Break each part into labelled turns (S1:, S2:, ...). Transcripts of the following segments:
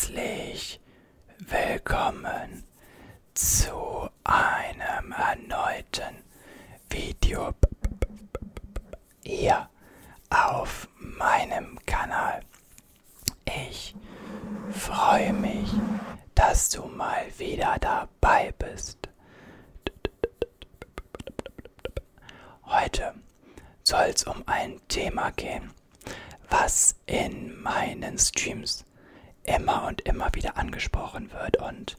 S1: Herzlich willkommen zu einem erneuten Video hier auf meinem Kanal. Ich freue mich, dass du mal wieder dabei bist. Heute soll es um ein Thema gehen, was in meinen Streams immer und immer wieder angesprochen wird und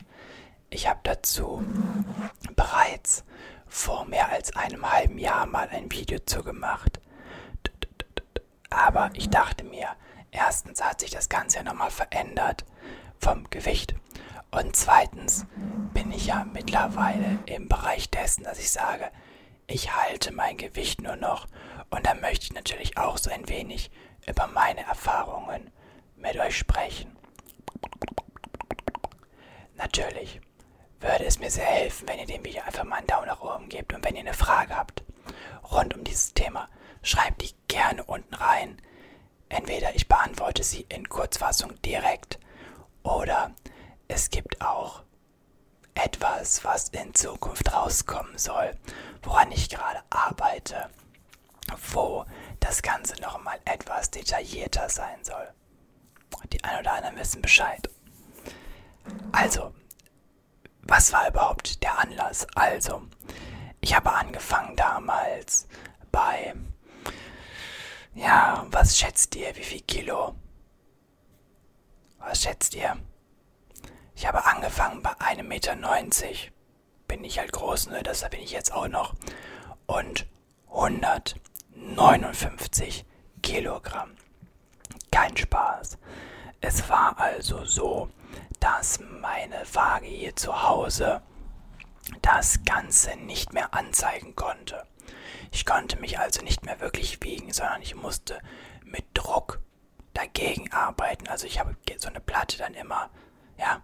S1: ich habe dazu bereits vor mehr als einem halben Jahr mal ein Video zu gemacht. Aber ich dachte mir, erstens hat sich das Ganze ja nochmal verändert vom Gewicht und zweitens bin ich ja mittlerweile im Bereich dessen, dass ich sage, ich halte mein Gewicht nur noch und da möchte ich natürlich auch so ein wenig über meine Erfahrungen mit euch sprechen. Natürlich würde es mir sehr helfen, wenn ihr dem Video einfach mal einen Daumen nach oben gebt und wenn ihr eine Frage habt rund um dieses Thema, schreibt die gerne unten rein. Entweder ich beantworte sie in Kurzfassung direkt oder es gibt auch etwas, was in Zukunft rauskommen soll, woran ich gerade arbeite, wo das Ganze nochmal etwas detaillierter sein soll. Die ein oder anderen wissen Bescheid. Also, was war überhaupt der Anlass? Also, ich habe angefangen damals bei, ja, was schätzt ihr, wie viel Kilo? Was schätzt ihr? Ich habe angefangen bei 1,90 Meter. Bin ich halt groß, ne? Deshalb bin ich jetzt auch noch. Und 159 Kilogramm. Kein Spaß. Es war also so, dass meine Waage hier zu Hause das Ganze nicht mehr anzeigen konnte. Ich konnte mich also nicht mehr wirklich wiegen, sondern ich musste mit Druck dagegen arbeiten. Also ich habe so eine Platte dann immer, ja,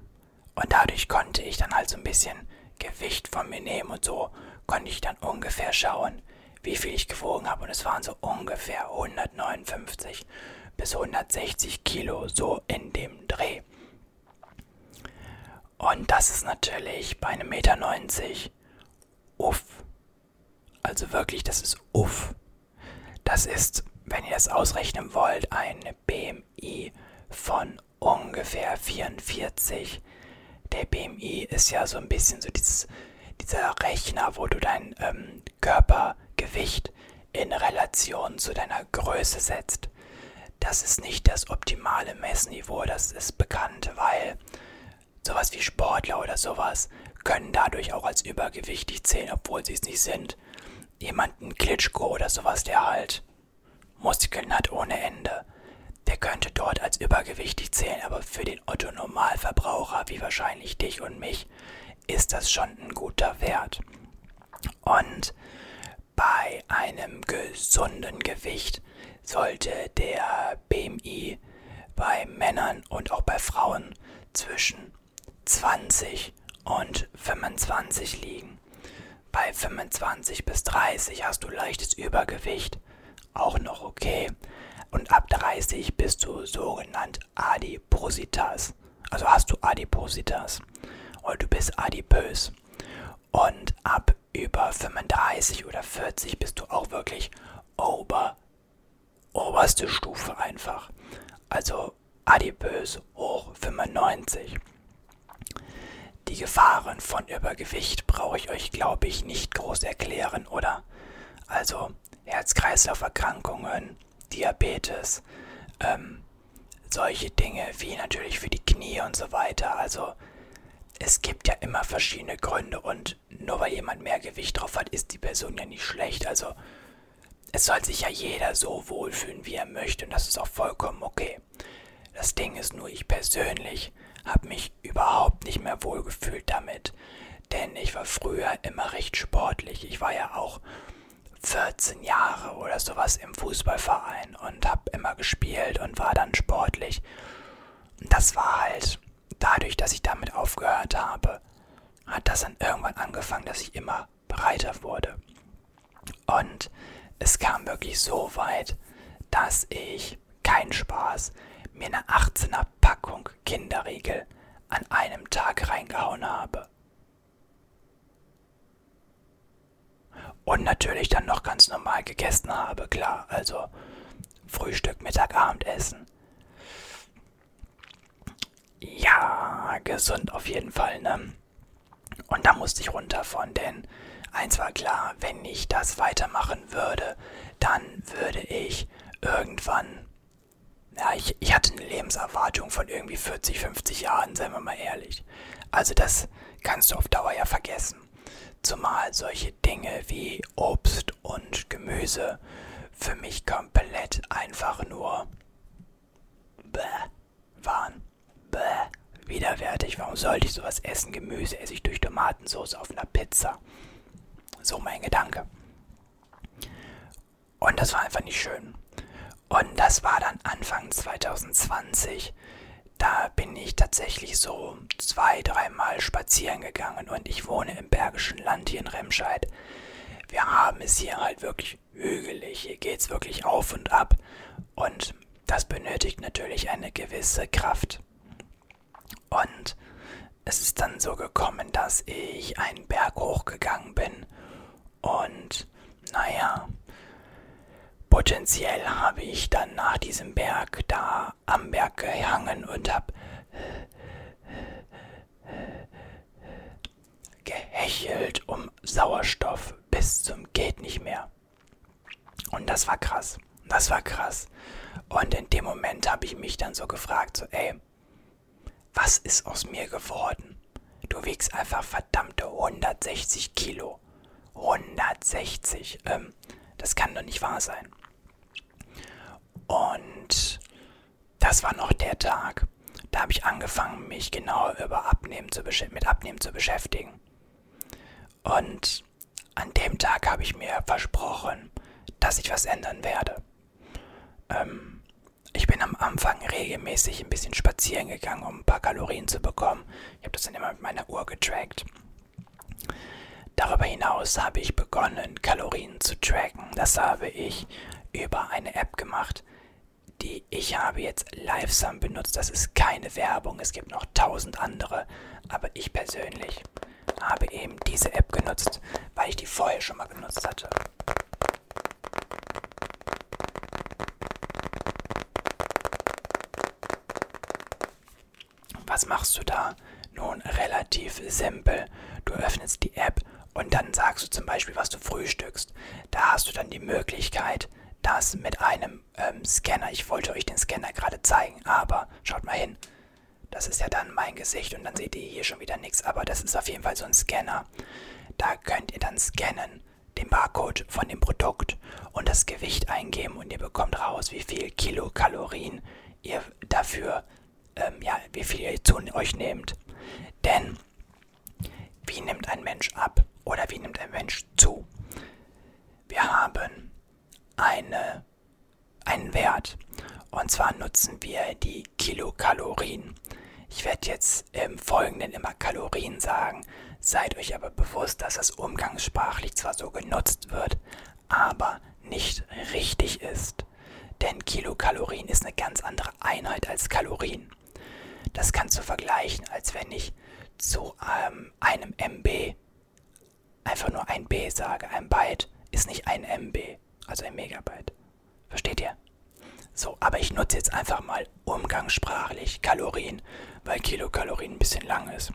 S1: und dadurch konnte ich dann halt so ein bisschen Gewicht von mir nehmen und so konnte ich dann ungefähr schauen, wie viel ich gewogen habe. Und es waren so ungefähr 159 bis 160 Kilo, so in dem Dreh. Und das ist natürlich bei einem Meter 90 uff. Also wirklich, das ist uff. Das ist, wenn ihr das ausrechnen wollt, ein BMI von ungefähr 44. Der BMI ist ja so ein bisschen so dieses, dieser Rechner, wo du dein ähm, Körpergewicht in Relation zu deiner Größe setzt. Das ist nicht das optimale Messniveau, das ist bekannt, weil sowas wie Sportler oder sowas können dadurch auch als übergewichtig zählen, obwohl sie es nicht sind. Jemanden Klitschko oder sowas, der halt Muskeln hat ohne Ende, der könnte dort als übergewichtig zählen, aber für den Otto Normalverbraucher, wie wahrscheinlich dich und mich, ist das schon ein guter Wert. Und bei einem gesunden Gewicht sollte der BMI bei Männern und auch bei Frauen zwischen 20 und 25 liegen. Bei 25 bis 30 hast du leichtes Übergewicht, auch noch okay. Und ab 30 bist du sogenannt Adipositas. Also hast du Adipositas. Oder du bist adipös. Und ab über 35 oder 40 bist du auch wirklich ober, oberste Stufe einfach. Also adipös hoch 95. Die Gefahren von Übergewicht brauche ich euch, glaube ich, nicht groß erklären, oder? Also Herz-Kreislauf-Erkrankungen, Diabetes, ähm, solche Dinge wie natürlich für die Knie und so weiter. Also es gibt ja immer verschiedene Gründe und nur weil jemand mehr Gewicht drauf hat, ist die Person ja nicht schlecht. Also es soll sich ja jeder so wohlfühlen, wie er möchte und das ist auch vollkommen okay. Das Ding ist nur, ich persönlich habe mich überhaupt nicht mehr wohlgefühlt damit. Denn ich war früher immer recht sportlich. Ich war ja auch 14 Jahre oder sowas im Fußballverein und habe immer gespielt und war dann sportlich. Und das war halt dadurch, dass ich damit aufgehört habe, hat das dann irgendwann angefangen, dass ich immer breiter wurde. Und es kam wirklich so weit, dass ich keinen Spaß mir eine 18er Packung Kinderriegel an einem Tag reingehauen habe. Und natürlich dann noch ganz normal gegessen habe, klar. Also Frühstück, Mittag, Abendessen. Ja, gesund auf jeden Fall, ne? Und da musste ich runter von, denn eins war klar, wenn ich das weitermachen würde, dann würde ich irgendwann. Ja, ich, ich hatte eine Lebenserwartung von irgendwie 40, 50 Jahren, seien wir mal ehrlich. Also das kannst du auf Dauer ja vergessen. Zumal solche Dinge wie Obst und Gemüse für mich komplett einfach nur bäh waren. Bäh, widerwärtig. Warum sollte ich sowas essen? Gemüse esse ich durch Tomatensauce auf einer Pizza. So mein Gedanke. Und das war einfach nicht schön. Und das war dann Anfang 2020. Da bin ich tatsächlich so zwei, dreimal spazieren gegangen und ich wohne im Bergischen Land hier in Remscheid. Wir haben es hier halt wirklich hügelig. Hier geht es wirklich auf und ab. Und das benötigt natürlich eine gewisse Kraft. Und es ist dann so gekommen, dass ich einen Berg hochgegangen bin. Und naja, Potenziell habe ich dann nach diesem Berg da am Berg gehangen und habe gehechelt um Sauerstoff bis zum geht nicht mehr. Und das war krass. Das war krass. Und in dem Moment habe ich mich dann so gefragt, so ey, was ist aus mir geworden? Du wiegst einfach verdammte 160 Kilo. 160. Ähm, das kann doch nicht wahr sein. Und das war noch der Tag. Da habe ich angefangen, mich genau über Abnehmen zu mit Abnehmen zu beschäftigen. Und an dem Tag habe ich mir versprochen, dass ich was ändern werde. Ähm, ich bin am Anfang regelmäßig ein bisschen spazieren gegangen, um ein paar Kalorien zu bekommen. Ich habe das dann immer mit meiner Uhr getrackt. Darüber hinaus habe ich begonnen, Kalorien zu tracken. Das habe ich über eine App gemacht, die ich habe jetzt Livesum benutzt. Das ist keine Werbung, es gibt noch tausend andere, aber ich persönlich habe eben diese App genutzt, weil ich die vorher schon mal genutzt hatte. Was machst du da? Nun, relativ simpel. Du öffnest die App und dann sagst du zum Beispiel, was du frühstückst. Da hast du dann die Möglichkeit, das mit einem ähm, Scanner. Ich wollte euch den Scanner gerade zeigen, aber schaut mal hin. Das ist ja dann mein Gesicht und dann seht ihr hier schon wieder nichts. Aber das ist auf jeden Fall so ein Scanner. Da könnt ihr dann scannen, den Barcode von dem Produkt und das Gewicht eingeben und ihr bekommt raus, wie viel Kilokalorien ihr dafür, ähm, ja, wie viel ihr zu euch nehmt. Denn wie nimmt ein Mensch ab oder wie nimmt ein Mensch zu? Wir haben eine, einen Wert. Und zwar nutzen wir die Kilokalorien. Ich werde jetzt im Folgenden immer Kalorien sagen. Seid euch aber bewusst, dass das umgangssprachlich zwar so genutzt wird, aber nicht richtig ist. Denn Kilokalorien ist eine ganz andere Einheit als Kalorien. Das kannst du vergleichen, als wenn ich zu ähm, einem MB einfach nur ein B sage. Ein Byte ist nicht ein MB also ein Megabyte. Versteht ihr? So, aber ich nutze jetzt einfach mal umgangssprachlich Kalorien, weil Kilokalorien ein bisschen lang ist.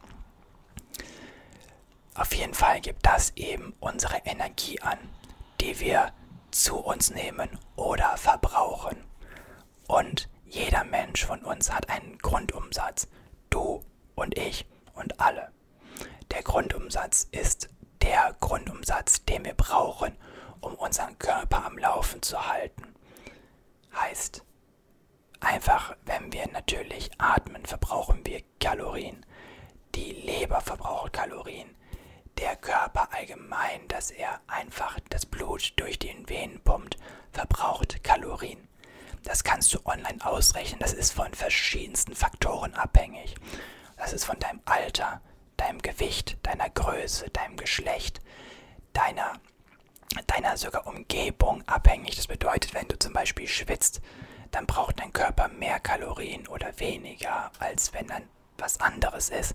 S1: Auf jeden Fall gibt das eben unsere Energie an, die wir zu uns nehmen oder verbrauchen. Und jeder Mensch von uns hat einen Grundumsatz. Du und ich und alle. Der Grundumsatz ist der Grundumsatz, den wir brauchen, um unseren Körper am Laufen zu halten. Heißt, einfach, wenn wir natürlich atmen, verbrauchen wir Kalorien. Die Leber verbraucht Kalorien. Der Körper allgemein, dass er einfach das Blut durch den Venen pumpt, verbraucht Kalorien. Das kannst du online ausrechnen. Das ist von verschiedensten Faktoren abhängig. Das ist von deinem Alter, deinem Gewicht, deiner Größe, deinem Geschlecht, deiner deiner sogar Umgebung abhängig. Das bedeutet, wenn du zum Beispiel schwitzt, dann braucht dein Körper mehr Kalorien oder weniger, als wenn dann was anderes ist.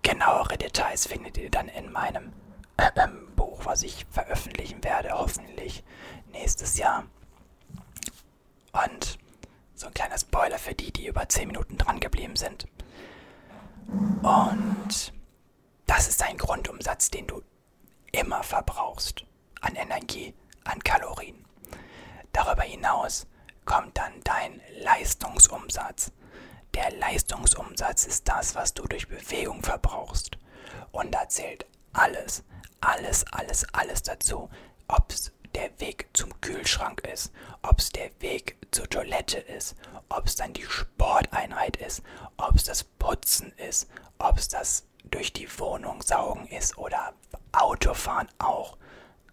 S1: Genauere Details findet ihr dann in meinem äh, äh, Buch, was ich veröffentlichen werde, hoffentlich nächstes Jahr. Und so ein kleiner Spoiler für die, die über 10 Minuten dran geblieben sind. Und das ist ein Grundumsatz, den du immer verbrauchst an Energie, an Kalorien. Darüber hinaus kommt dann dein Leistungsumsatz. Der Leistungsumsatz ist das, was du durch Bewegung verbrauchst. Und da zählt alles, alles, alles, alles dazu. Ob es der Weg zum Kühlschrank ist, ob es der Weg zur Toilette ist, ob es dann die Sporteinheit ist, ob es das Putzen ist, ob es das durch die Wohnung saugen ist oder Autofahren auch.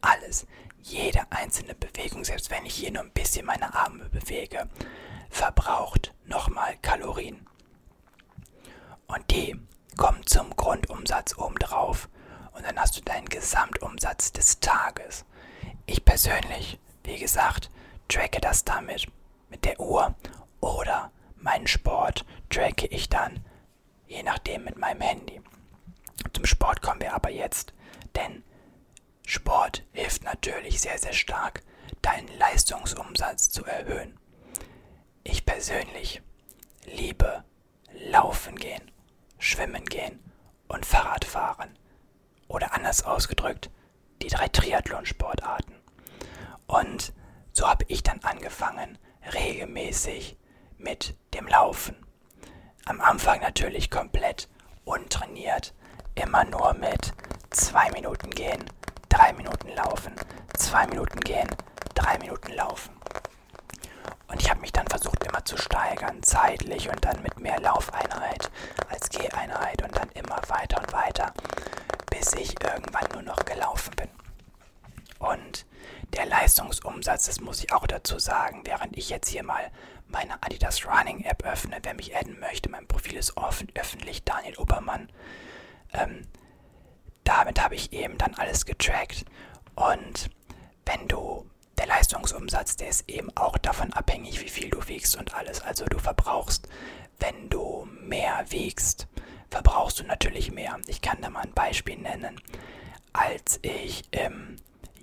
S1: Alles, jede einzelne Bewegung, selbst wenn ich hier nur ein bisschen meine Arme bewege, verbraucht nochmal Kalorien. Und die kommen zum Grundumsatz obendrauf. Und dann hast du deinen Gesamtumsatz des Tages. Ich persönlich, wie gesagt, tracke das damit mit der Uhr oder meinen Sport tracke ich dann, je nachdem, mit meinem Handy. Zum Sport kommen wir aber jetzt, denn Sport hilft natürlich sehr, sehr stark, deinen Leistungsumsatz zu erhöhen. Ich persönlich liebe Laufen gehen, Schwimmen gehen und Fahrradfahren. Oder anders ausgedrückt, die drei Triathlonsportarten. Und so habe ich dann angefangen, regelmäßig mit dem Laufen. Am Anfang natürlich komplett untrainiert, immer nur mit zwei Minuten gehen, drei Minuten laufen, zwei Minuten gehen, drei Minuten laufen. Und ich habe mich dann versucht immer zu steigern, zeitlich und dann mit mehr Laufeinheit als Geheinheit und dann immer weiter und weiter, bis ich irgendwann nur noch gelaufen bin. Und der Leistungsumsatz, das muss ich auch dazu sagen, während ich jetzt hier mal meine Adidas Running App öffne, wer mich adden möchte, mein Profil ist offen, öffentlich, Daniel Obermann. Ähm, damit habe ich eben dann alles getrackt. Und wenn du, der Leistungsumsatz, der ist eben auch davon abhängig, wie viel du wiegst und alles. Also du verbrauchst, wenn du mehr wiegst, verbrauchst du natürlich mehr. Ich kann da mal ein Beispiel nennen. Als ich im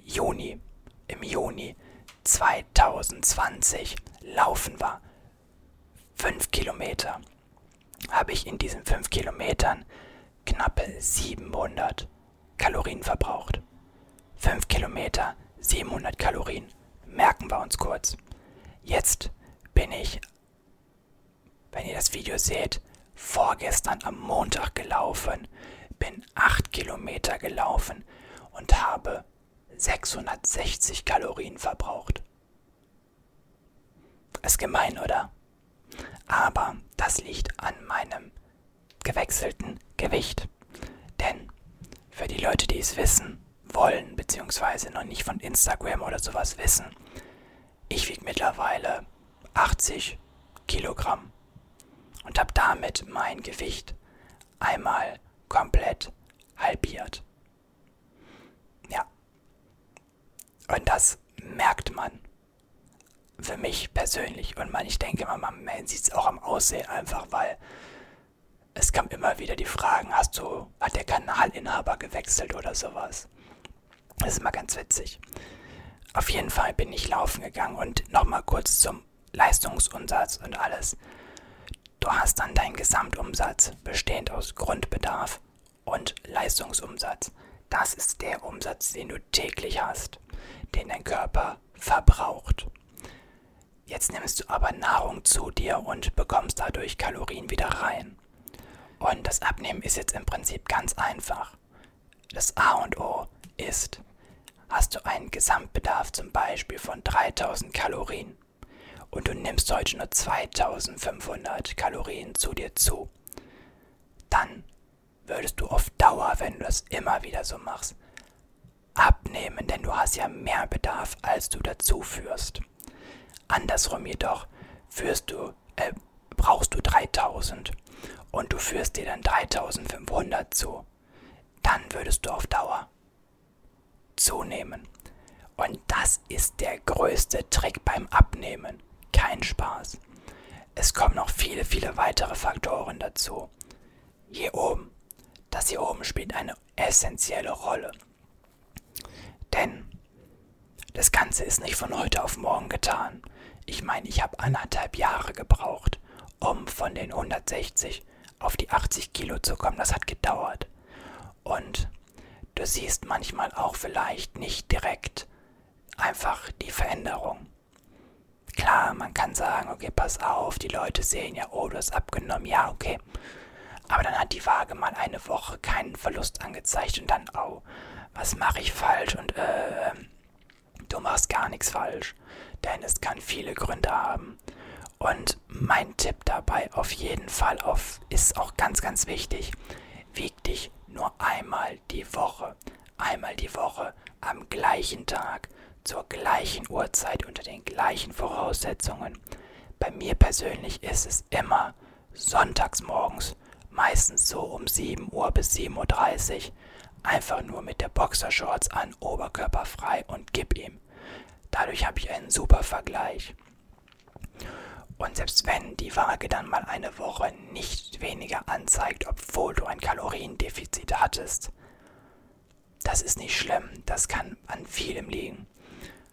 S1: Juni, im Juni 2020 laufen war, 5 Kilometer, habe ich in diesen 5 Kilometern knappe 700 Kalorien verbraucht. 5 Kilometer, 700 Kalorien. Merken wir uns kurz. Jetzt bin ich, wenn ihr das Video seht, vorgestern am Montag gelaufen, bin 8 Kilometer gelaufen und habe 660 Kalorien verbraucht. Ist gemein, oder? Aber das liegt an meinem gewechselten Gewicht. Denn für die Leute, die es wissen wollen, beziehungsweise noch nicht von Instagram oder sowas wissen, ich wiege mittlerweile 80 Kilogramm und habe damit mein Gewicht einmal komplett halbiert. Ja. Und das merkt man für mich persönlich. Und man, ich denke mal, man sieht es auch am Aussehen einfach, weil es kam immer wieder die Fragen, hast du, hat der Kanalinhaber gewechselt oder sowas? Das ist immer ganz witzig. Auf jeden Fall bin ich laufen gegangen und nochmal kurz zum Leistungsumsatz und alles. Du hast dann deinen Gesamtumsatz bestehend aus Grundbedarf und Leistungsumsatz. Das ist der Umsatz, den du täglich hast, den dein Körper verbraucht. Jetzt nimmst du aber Nahrung zu dir und bekommst dadurch Kalorien wieder rein. Und das Abnehmen ist jetzt im Prinzip ganz einfach. Das A und O ist, hast du einen Gesamtbedarf zum Beispiel von 3000 Kalorien und du nimmst heute nur 2500 Kalorien zu dir zu, dann würdest du auf Dauer, wenn du das immer wieder so machst, abnehmen, denn du hast ja mehr Bedarf, als du dazu führst. Andersrum jedoch führst du, äh, brauchst du 3000 und du führst dir dann 3500 zu, dann würdest du auf Dauer zunehmen. Und das ist der größte Trick beim Abnehmen. Kein Spaß. Es kommen noch viele, viele weitere Faktoren dazu. Hier oben. Das hier oben spielt eine essentielle Rolle. Denn das Ganze ist nicht von heute auf morgen getan. Ich meine, ich habe anderthalb Jahre gebraucht, um von den 160 auf die 80 Kilo zu kommen. Das hat gedauert. Und du siehst manchmal auch vielleicht nicht direkt einfach die Veränderung. Klar, man kann sagen, okay, pass auf, die Leute sehen ja, oh, du hast abgenommen, ja, okay. Aber dann hat die Waage mal eine Woche keinen Verlust angezeigt und dann, oh, was mache ich falsch? Und äh, du machst gar nichts falsch. Denn es kann viele Gründe haben. Und mein Tipp dabei auf jeden Fall auf, ist auch ganz, ganz wichtig. Wieg dich nur einmal die Woche. Einmal die Woche am gleichen Tag, zur gleichen Uhrzeit, unter den gleichen Voraussetzungen. Bei mir persönlich ist es immer sonntags morgens, meistens so um 7 Uhr bis 7.30 Uhr. Einfach nur mit der Boxershorts an, Oberkörper frei und gib ihm. Dadurch habe ich einen super Vergleich. Und selbst wenn die Waage dann mal eine Woche nicht weniger anzeigt, obwohl du ein Kaloriendefizit hattest, das ist nicht schlimm, das kann an vielem liegen.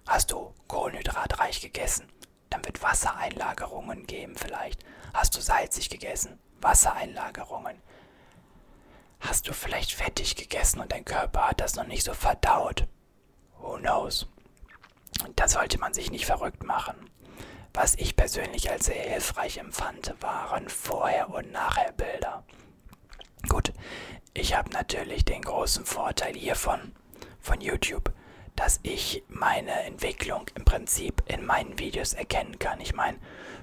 S1: Hast du kohlenhydratreich gegessen, dann wird Wassereinlagerungen geben vielleicht. Hast du salzig gegessen, Wassereinlagerungen. Hast du vielleicht fettig gegessen und dein Körper hat das noch nicht so verdaut? Who knows? Da sollte man sich nicht verrückt machen. Was ich persönlich als sehr hilfreich empfand, waren Vorher- und Nachher-Bilder. Gut, ich habe natürlich den großen Vorteil hiervon, von YouTube, dass ich meine Entwicklung im Prinzip in meinen Videos erkennen kann. Ich meine,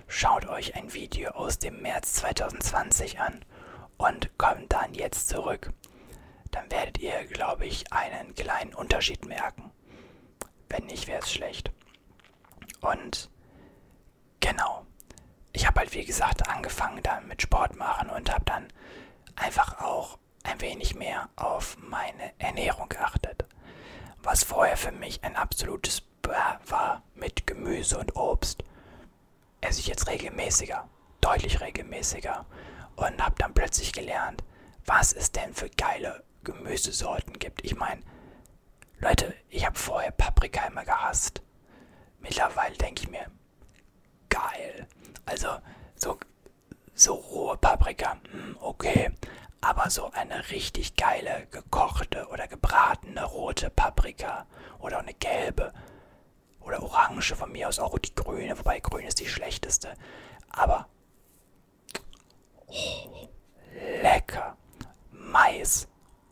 S1: schaut euch ein Video aus dem März 2020 an und kommt dann jetzt zurück. Dann werdet ihr, glaube ich, einen kleinen Unterschied merken. Wenn nicht, wäre es schlecht. Und Genau. Ich habe halt wie gesagt angefangen dann mit Sport machen und habe dann einfach auch ein wenig mehr auf meine Ernährung geachtet. Was vorher für mich ein absolutes Bäh war mit Gemüse und Obst, esse ich jetzt regelmäßiger, deutlich regelmäßiger und habe dann plötzlich gelernt, was es denn für geile Gemüsesorten gibt. Ich meine, Leute, ich habe vorher Paprika immer gehasst. Mittlerweile denke ich mir, geil. Also so, so rohe Paprika, hm, okay. Aber so eine richtig geile, gekochte oder gebratene rote Paprika oder eine gelbe oder orange von mir aus, auch die grüne, wobei grün ist die schlechteste. Aber oh, lecker. Mais.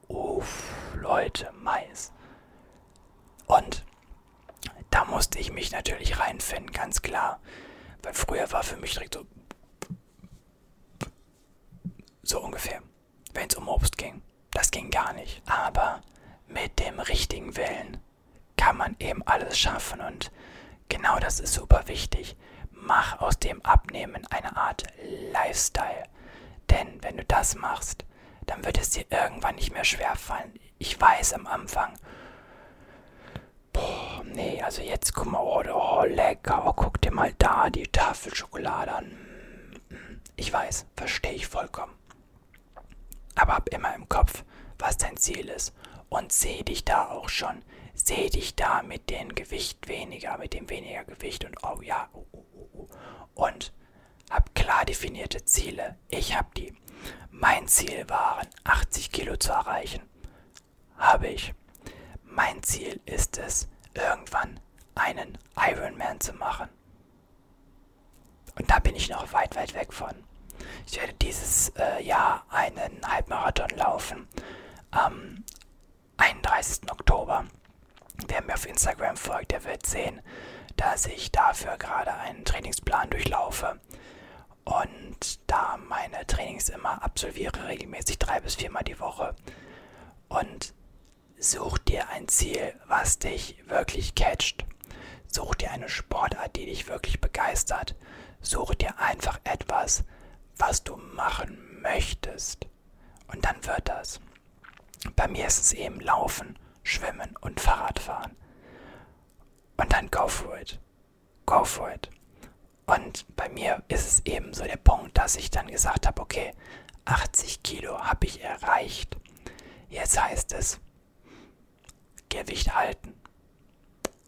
S1: Uff, Leute, Mais. Und da musste ich mich natürlich reinfinden, ganz klar. Weil früher war für mich direkt so. So ungefähr. Wenn es um Obst ging. Das ging gar nicht. Aber mit dem richtigen Willen kann man eben alles schaffen und genau das ist super wichtig. Mach aus dem Abnehmen eine Art Lifestyle. Denn wenn du das machst, dann wird es dir irgendwann nicht mehr schwerfallen. Ich weiß am Anfang, Boah, nee, also jetzt guck mal, oh, oh, lecker, oh, guck dir mal da die Tafel Schokolade an. Ich weiß, verstehe ich vollkommen. Aber hab immer im Kopf, was dein Ziel ist. Und seh dich da auch schon. Seh dich da mit dem Gewicht weniger, mit dem weniger Gewicht und oh ja, oh, oh, oh. oh. Und hab klar definierte Ziele. Ich hab die. Mein Ziel waren, 80 Kilo zu erreichen. Habe ich. Mein Ziel ist es, irgendwann einen Ironman zu machen. Und da bin ich noch weit, weit weg von. Ich werde dieses äh, Jahr einen Halbmarathon laufen. Am 31. Oktober. Wer mir auf Instagram folgt, der wird sehen, dass ich dafür gerade einen Trainingsplan durchlaufe. Und da meine Trainings immer absolviere, regelmäßig drei bis viermal die Woche. Und Such dir ein Ziel, was dich wirklich catcht. Such dir eine Sportart, die dich wirklich begeistert. Such dir einfach etwas, was du machen möchtest. Und dann wird das. Bei mir ist es eben Laufen, Schwimmen und Fahrradfahren. Und dann go for it. Go for it. Und bei mir ist es eben so der Punkt, dass ich dann gesagt habe, okay, 80 Kilo habe ich erreicht. Jetzt heißt es, Gewicht halten.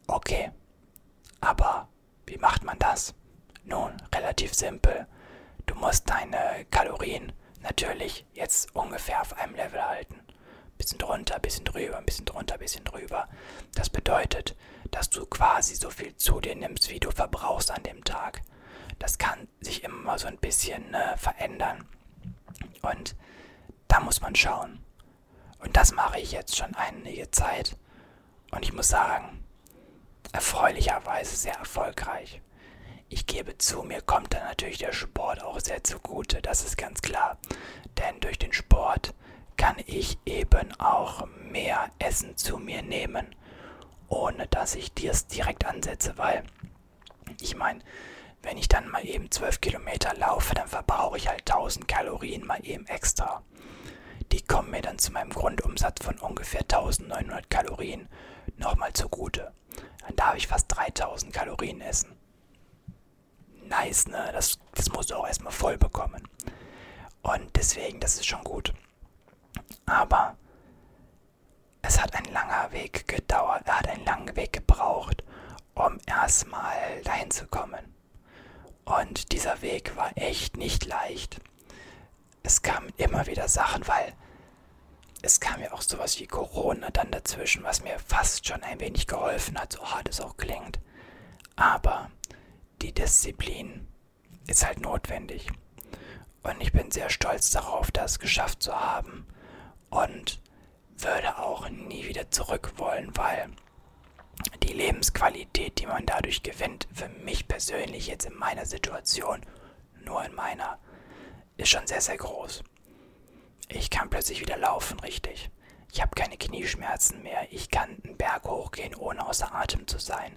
S1: Okay, aber wie macht man das? Nun, relativ simpel. Du musst deine Kalorien natürlich jetzt ungefähr auf einem Level halten. Bisschen drunter, bisschen drüber, ein bisschen drunter, bisschen drüber. Das bedeutet, dass du quasi so viel zu dir nimmst, wie du verbrauchst an dem Tag. Das kann sich immer so ein bisschen äh, verändern. Und da muss man schauen. Und das mache ich jetzt schon einige Zeit. Und ich muss sagen, erfreulicherweise sehr erfolgreich. Ich gebe zu, mir kommt dann natürlich der Sport auch sehr zugute, das ist ganz klar. Denn durch den Sport kann ich eben auch mehr Essen zu mir nehmen, ohne dass ich das direkt ansetze, weil ich meine, wenn ich dann mal eben 12 Kilometer laufe, dann verbrauche ich halt 1000 Kalorien mal eben extra. Die kommen mir dann zu meinem Grundumsatz von ungefähr 1900 Kalorien nochmal zugute. Dann darf ich fast 3000 Kalorien essen. Nice, ne? Das, das musst du auch erstmal voll bekommen. Und deswegen, das ist schon gut. Aber es hat ein langer Weg gedauert, er hat einen langen Weg gebraucht, um erstmal dahin zu kommen. Und dieser Weg war echt nicht leicht. Es kamen immer wieder Sachen, weil es kam ja auch sowas wie Corona dann dazwischen, was mir fast schon ein wenig geholfen hat, so hart es auch klingt. Aber die Disziplin ist halt notwendig. Und ich bin sehr stolz darauf, das geschafft zu haben. Und würde auch nie wieder zurück wollen, weil die Lebensqualität, die man dadurch gewinnt, für mich persönlich jetzt in meiner Situation, nur in meiner, ist schon sehr, sehr groß. Ich kann plötzlich wieder laufen, richtig. Ich habe keine Knieschmerzen mehr. Ich kann einen Berg hochgehen, ohne außer Atem zu sein.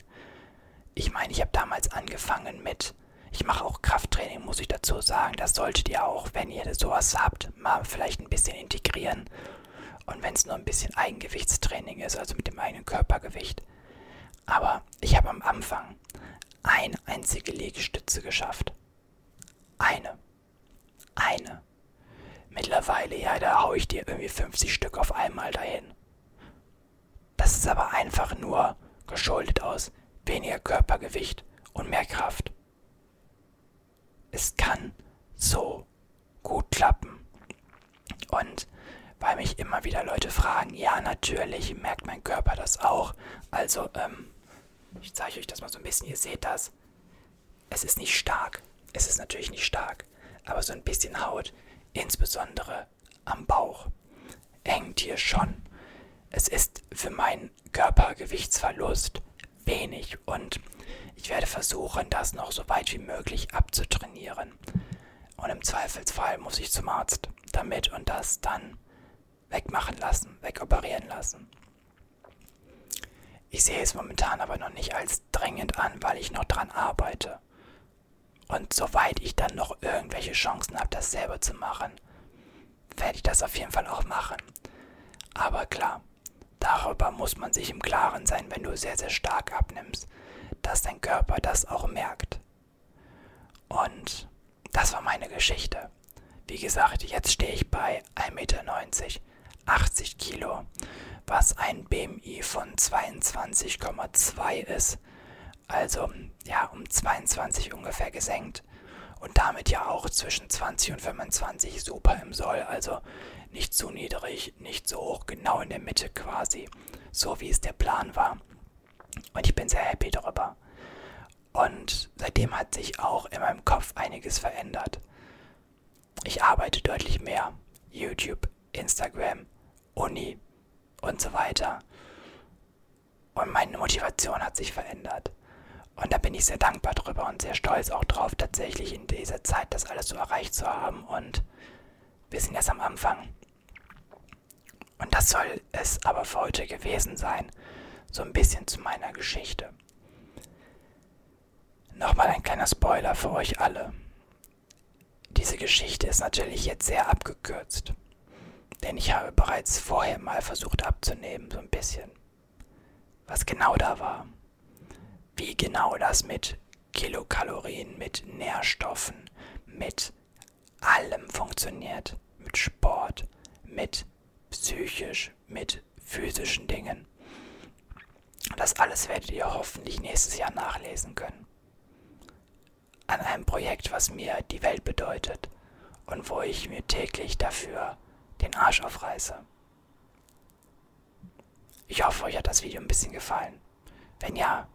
S1: Ich meine, ich habe damals angefangen mit, ich mache auch Krafttraining, muss ich dazu sagen. Das solltet ihr auch, wenn ihr sowas habt, mal vielleicht ein bisschen integrieren. Und wenn es nur ein bisschen Eigengewichtstraining ist, also mit dem eigenen Körpergewicht. Aber ich habe am Anfang eine einzige Liegestütze geschafft. Eine. Eine. Mittlerweile, ja, da haue ich dir irgendwie 50 Stück auf einmal dahin. Das ist aber einfach nur geschuldet aus weniger Körpergewicht und mehr Kraft. Es kann so gut klappen. Und weil mich immer wieder Leute fragen, ja, natürlich merkt mein Körper das auch. Also, ähm, ich zeige euch das mal so ein bisschen, ihr seht das. Es ist nicht stark. Es ist natürlich nicht stark. Aber so ein bisschen Haut insbesondere am Bauch, hängt hier schon. Es ist für meinen Körpergewichtsverlust wenig und ich werde versuchen, das noch so weit wie möglich abzutrainieren. Und im Zweifelsfall muss ich zum Arzt damit und das dann wegmachen lassen, wegoperieren lassen. Ich sehe es momentan aber noch nicht als dringend an, weil ich noch dran arbeite. Und soweit ich dann noch irgendwelche Chancen habe, das selber zu machen, werde ich das auf jeden Fall auch machen. Aber klar, darüber muss man sich im Klaren sein, wenn du sehr, sehr stark abnimmst, dass dein Körper das auch merkt. Und das war meine Geschichte. Wie gesagt, jetzt stehe ich bei 1,90 Meter, 80 Kilo, was ein BMI von 22,2 ist also ja um 22 ungefähr gesenkt und damit ja auch zwischen 20 und 25 super im Soll, also nicht zu niedrig, nicht so hoch, genau in der Mitte quasi, so wie es der Plan war. Und ich bin sehr happy darüber. Und seitdem hat sich auch in meinem Kopf einiges verändert. Ich arbeite deutlich mehr. YouTube, Instagram, Uni und so weiter. Und meine Motivation hat sich verändert. Und da bin ich sehr dankbar drüber und sehr stolz auch drauf, tatsächlich in dieser Zeit das alles so erreicht zu haben. Und wir sind erst am Anfang. Und das soll es aber für heute gewesen sein. So ein bisschen zu meiner Geschichte. Nochmal ein kleiner Spoiler für euch alle. Diese Geschichte ist natürlich jetzt sehr abgekürzt. Denn ich habe bereits vorher mal versucht abzunehmen, so ein bisschen. Was genau da war wie genau das mit Kilokalorien, mit Nährstoffen, mit allem funktioniert. Mit Sport, mit psychisch, mit physischen Dingen. Das alles werdet ihr hoffentlich nächstes Jahr nachlesen können. An einem Projekt, was mir die Welt bedeutet und wo ich mir täglich dafür den Arsch aufreiße. Ich hoffe, euch hat das Video ein bisschen gefallen. Wenn ja,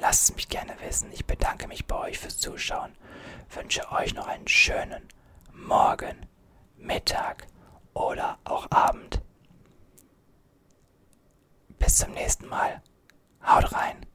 S1: lasst es mich gerne wissen. Ich bedanke mich bei euch fürs Zuschauen. Wünsche euch noch einen schönen Morgen, Mittag oder auch Abend. Bis zum nächsten Mal. Haut rein.